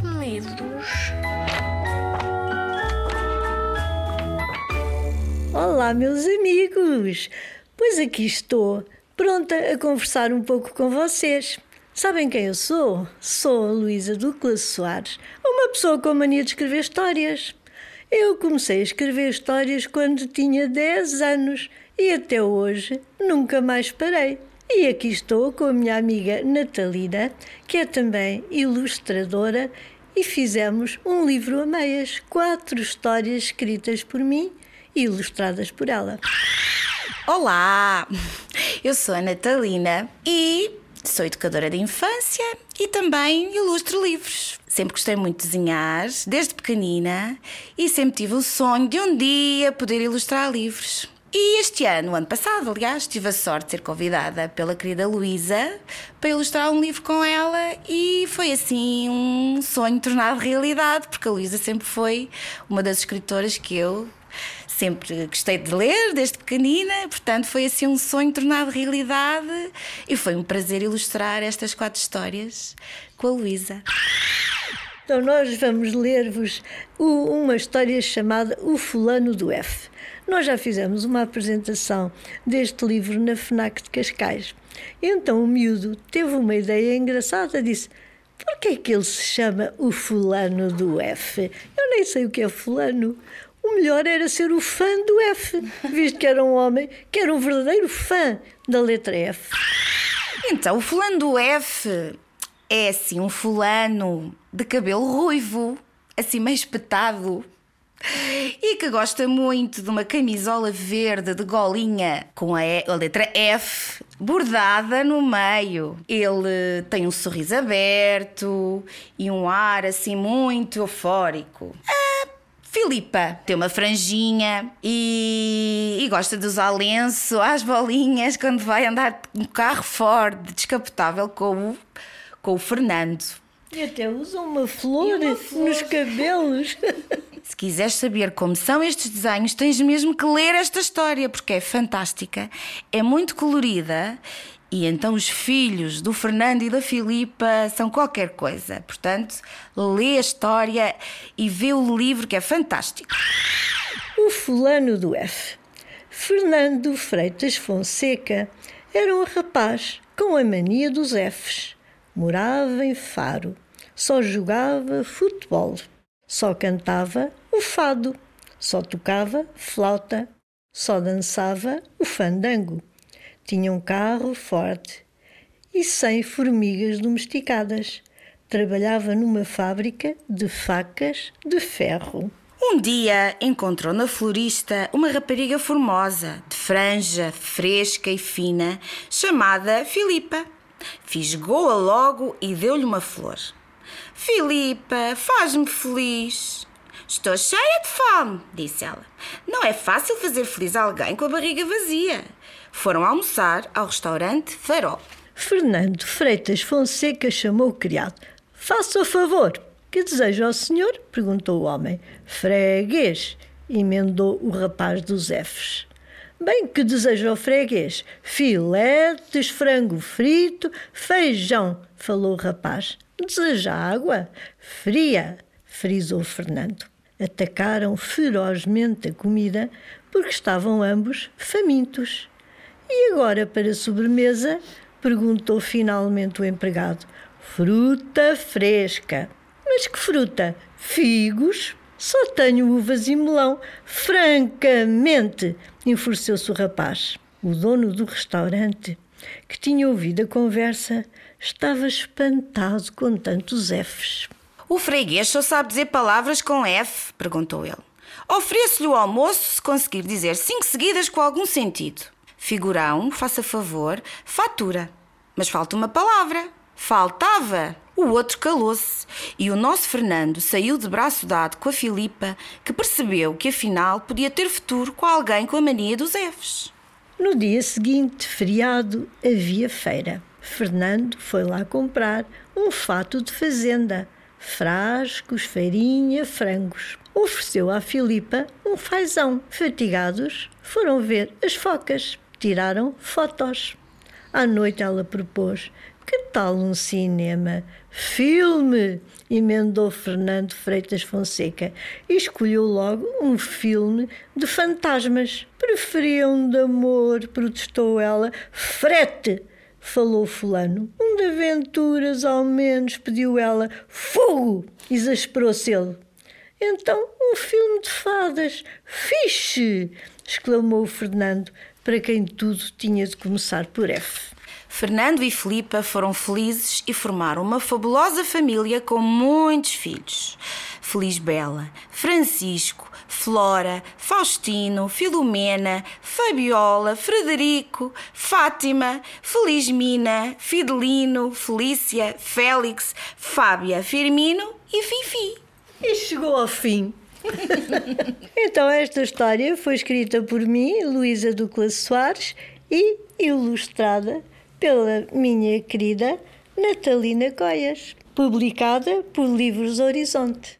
livros? Olá, meus amigos! Pois aqui estou, pronta a conversar um pouco com vocês. Sabem quem eu sou? Sou a Luísa Ducla Soares, uma pessoa com mania de escrever histórias. Eu comecei a escrever histórias quando tinha 10 anos e até hoje nunca mais parei. E aqui estou com a minha amiga Natalina, que é também ilustradora, e fizemos um livro a meias, quatro histórias escritas por mim e ilustradas por ela. Olá, eu sou a Natalina e sou educadora de infância e também ilustro livros. Sempre gostei muito de desenhar, desde pequenina, e sempre tive o sonho de um dia poder ilustrar livros. E este ano, ano passado, aliás, tive a sorte de ser convidada pela querida Luísa para ilustrar um livro com ela e foi assim um sonho tornado realidade, porque a Luísa sempre foi uma das escritoras que eu sempre gostei de ler desde pequenina, portanto foi assim um sonho tornado realidade e foi um prazer ilustrar estas quatro histórias com a Luísa. Então nós vamos ler-vos uma história chamada O Fulano do F. Nós já fizemos uma apresentação deste livro na FNAC de Cascais. Então o miúdo teve uma ideia engraçada, disse: por que é que ele se chama o fulano do F? Eu nem sei o que é fulano. O melhor era ser o fã do F, visto que era um homem que era um verdadeiro fã da letra F. Então, o fulano do F é assim um fulano de cabelo ruivo, assim meio espetado, e que gosta muito de uma camisola verde de golinha com a, e, a, letra F bordada no meio. Ele tem um sorriso aberto e um ar assim muito eufórico. A Filipa tem uma franjinha e, e gosta de usar lenço às bolinhas quando vai andar um carro Ford descapotável com o, com o Fernando. E até usa uma flor, uma flor. nos cabelos. Se quiseres saber como são estes desenhos, tens mesmo que ler esta história, porque é fantástica, é muito colorida e então os filhos do Fernando e da Filipa são qualquer coisa. Portanto, lê a história e vê o livro que é fantástico. O fulano do F. Fernando Freitas Fonseca era um rapaz com a mania dos Fs. Morava em Faro. Só jogava futebol. Só cantava o fado, só tocava flauta, só dançava o fandango. Tinha um carro forte e cem formigas domesticadas. Trabalhava numa fábrica de facas de ferro. Um dia encontrou na florista uma rapariga formosa, de franja fresca e fina, chamada Filipa. Fisgou-a logo e deu-lhe uma flor. Filipa, faz-me feliz. Estou cheia de fome, disse ela. Não é fácil fazer feliz alguém com a barriga vazia. Foram almoçar ao restaurante Farol. Fernando Freitas Fonseca chamou o criado. Faça o favor. Que deseja o senhor? perguntou o homem. Freguês, emendou o rapaz dos Fs. Bem, que deseja o freguês? Filetes, frango frito, feijão, falou o rapaz. Deseja água? Fria, frisou Fernando. Atacaram ferozmente a comida porque estavam ambos famintos. E agora, para sobremesa? perguntou finalmente o empregado. Fruta fresca. Mas que fruta? Figos? Só tenho uvas e melão. Francamente, enfureceu-se o rapaz. O dono do restaurante, que tinha ouvido a conversa, estava espantado com tantos Fs. O freguês só sabe dizer palavras com F? perguntou ele. Ofereço-lhe o almoço se conseguir dizer cinco seguidas com algum sentido. Figurão, faça favor, fatura. Mas falta uma palavra. Faltava. O outro calou-se e o nosso Fernando saiu de braço dado com a Filipa, que percebeu que afinal podia ter futuro com alguém com a mania dos Fs. No dia seguinte, feriado, havia feira. Fernando foi lá comprar um fato de fazenda, frascos, farinha, frangos. Ofereceu à Filipa um fazão. Fatigados, foram ver as focas. Tiraram fotos. À noite ela propôs Que tal um cinema? Filme! emendou Fernando Freitas Fonseca e escolheu logo um filme de fantasmas. Preferiam de amor, protestou ela. Frete! falou Fulano. Um de aventuras, ao menos, pediu ela. Fogo! exasperou-se ele. Então, um filme de fadas. Fixe! exclamou Fernando, para quem tudo tinha de começar por F. Fernando e Filipa foram felizes e formaram uma fabulosa família com muitos filhos. Feliz Bela, Francisco, Flora, Faustino, Filomena, Fabiola, Frederico, Fátima, Feliz Mina, Fidelino, Felícia, Félix, Fábia, Firmino e Fifi. E chegou ao fim. então, esta história foi escrita por mim, Luísa Douglas Soares, e ilustrada pela minha querida Natalina Coias, publicada por Livros Horizonte.